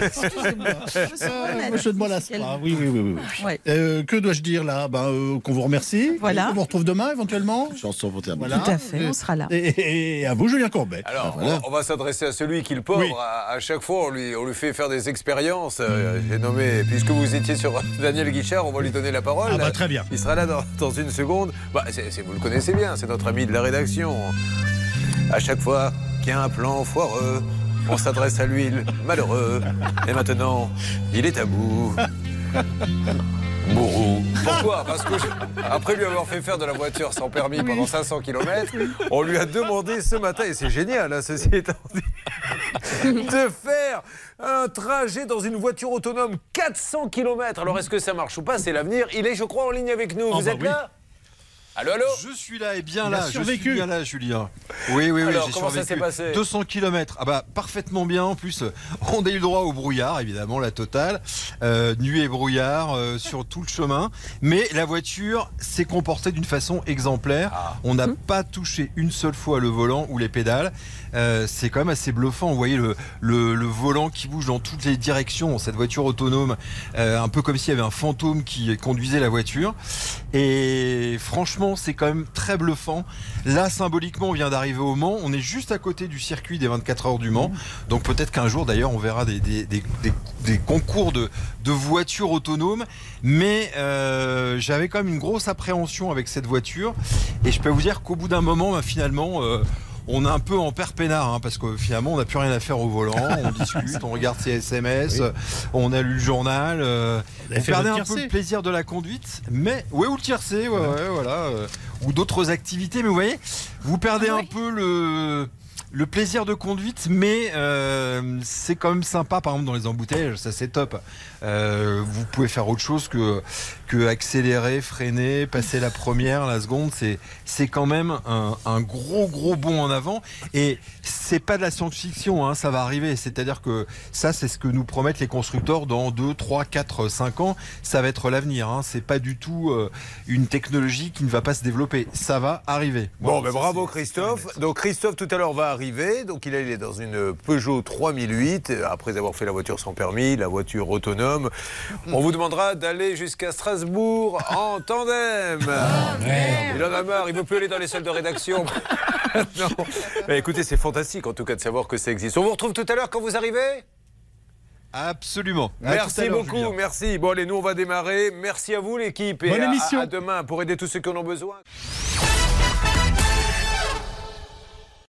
Excusez-moi. Monsieur de Molas. Ah, oui, oui, oui. oui, oui. Ouais. Euh, que dois-je dire là? Ben, euh, Qu'on vous remercie. Voilà. On vous retrouve demain éventuellement? Chanson pour terminer. Voilà. Tout à fait, on sera là. Et, et à vous, Julien Courbet. Alors, Ah, voilà. on, on va s'adresser à celui qui, le pauvre, Oui. à, à chaque fois, on lui, on lui fait faire des expériences. Euh, J'ai nommé, puisque vous étiez sur Daniel Guichard, on va lui donner la parole. Ah bah, très bien. Il sera là dans, dans une seconde. Bah, vous le connaissez bien, c'est notre ami de la rédaction. À chaque fois qu'il y a un plan foireux, on s'adresse à lui, le malheureux. Et maintenant, il est à bout. Bourreau. Pourquoi? Parce que je- après lui avoir fait faire de la voiture sans permis pendant 500 km, on lui a demandé ce matin, et c'est génial, hein, ceci étant dit, de faire un trajet dans une voiture autonome 400 km. Alors est-ce que ça marche ou pas? C'est l'avenir. Il est, je crois, en ligne avec nous. Oh, Vous bah êtes oui. là? Allô, allô Je suis là et bien Il a là, je survécu. suis bien là, Julien. Oui, oui, oui, Alors, j'ai comment ça survécu. s'est passé 200 km. Ah bah parfaitement bien. En plus, on a eu le droit au brouillard, évidemment, la totale. Euh, nuit et brouillard euh, sur tout le chemin. Mais la voiture s'est comportée d'une façon exemplaire. Ah. On n'a pas touché une seule fois le volant ou les pédales. Euh, c'est quand même assez bluffant. Vous voyez le, le, le volant qui bouge dans toutes les directions. Cette voiture autonome, euh, un peu comme s'il y avait un fantôme qui conduisait la voiture. Et franchement, c'est quand même très bluffant. Là, symboliquement, on vient d'arriver au Mans. On est juste à côté du circuit des 24 heures du Mans. Donc peut-être qu'un jour, d'ailleurs, on verra des, des, des- des- des concours de, de voitures autonomes. Mais euh, j'avais quand même une grosse appréhension avec cette voiture. Et je peux vous dire qu'au bout d'un moment, bah, finalement... euh, on est un peu en père peinard hein, parce que finalement on n'a plus rien à faire au volant, on discute, on regarde ses SMS, on a lu le journal, euh, on perdait un peu le plaisir de la conduite, mais ouais ou le tiercé, ouais, ouais, voilà, euh, ou d'autres activités, mais vous voyez, vous perdez Ah un oui. peu le le plaisir de conduite, mais euh, c'est quand même sympa, par exemple dans les embouteillages, ça c'est top. Euh, vous pouvez faire autre chose que, que accélérer, freiner, passer la première, la seconde, c'est c'est quand même un, un gros gros bond en avant. Et c'est pas de la science-fiction, hein, ça va arriver. C'est-à-dire que ça, c'est ce que nous promettent les constructeurs dans 2, 3, 4, 5 ans. Ça va être l'avenir. Hein. C'est pas du tout euh, une technologie qui ne va pas se développer. Ça va arriver. Bon, ben bravo Christophe. Donc Christophe tout à l'heure va arriver. Donc il est, dans une Peugeot 3008 euh, après avoir fait la voiture sans permis, la voiture autonome. On vous demandera d'aller jusqu'à Strasbourg en tandem. il en a marre, il veut plus aller dans les salles de rédaction. non. Mais écoutez, c'est fantastique en tout cas de savoir que ça existe. On vous retrouve tout à l'heure quand vous arrivez? Absolument. Merci beaucoup, Julien. merci. Bon allez, nous on va démarrer. Merci à vous l'équipe et Bonne à- émission. à demain pour aider tous ceux qui en ont besoin.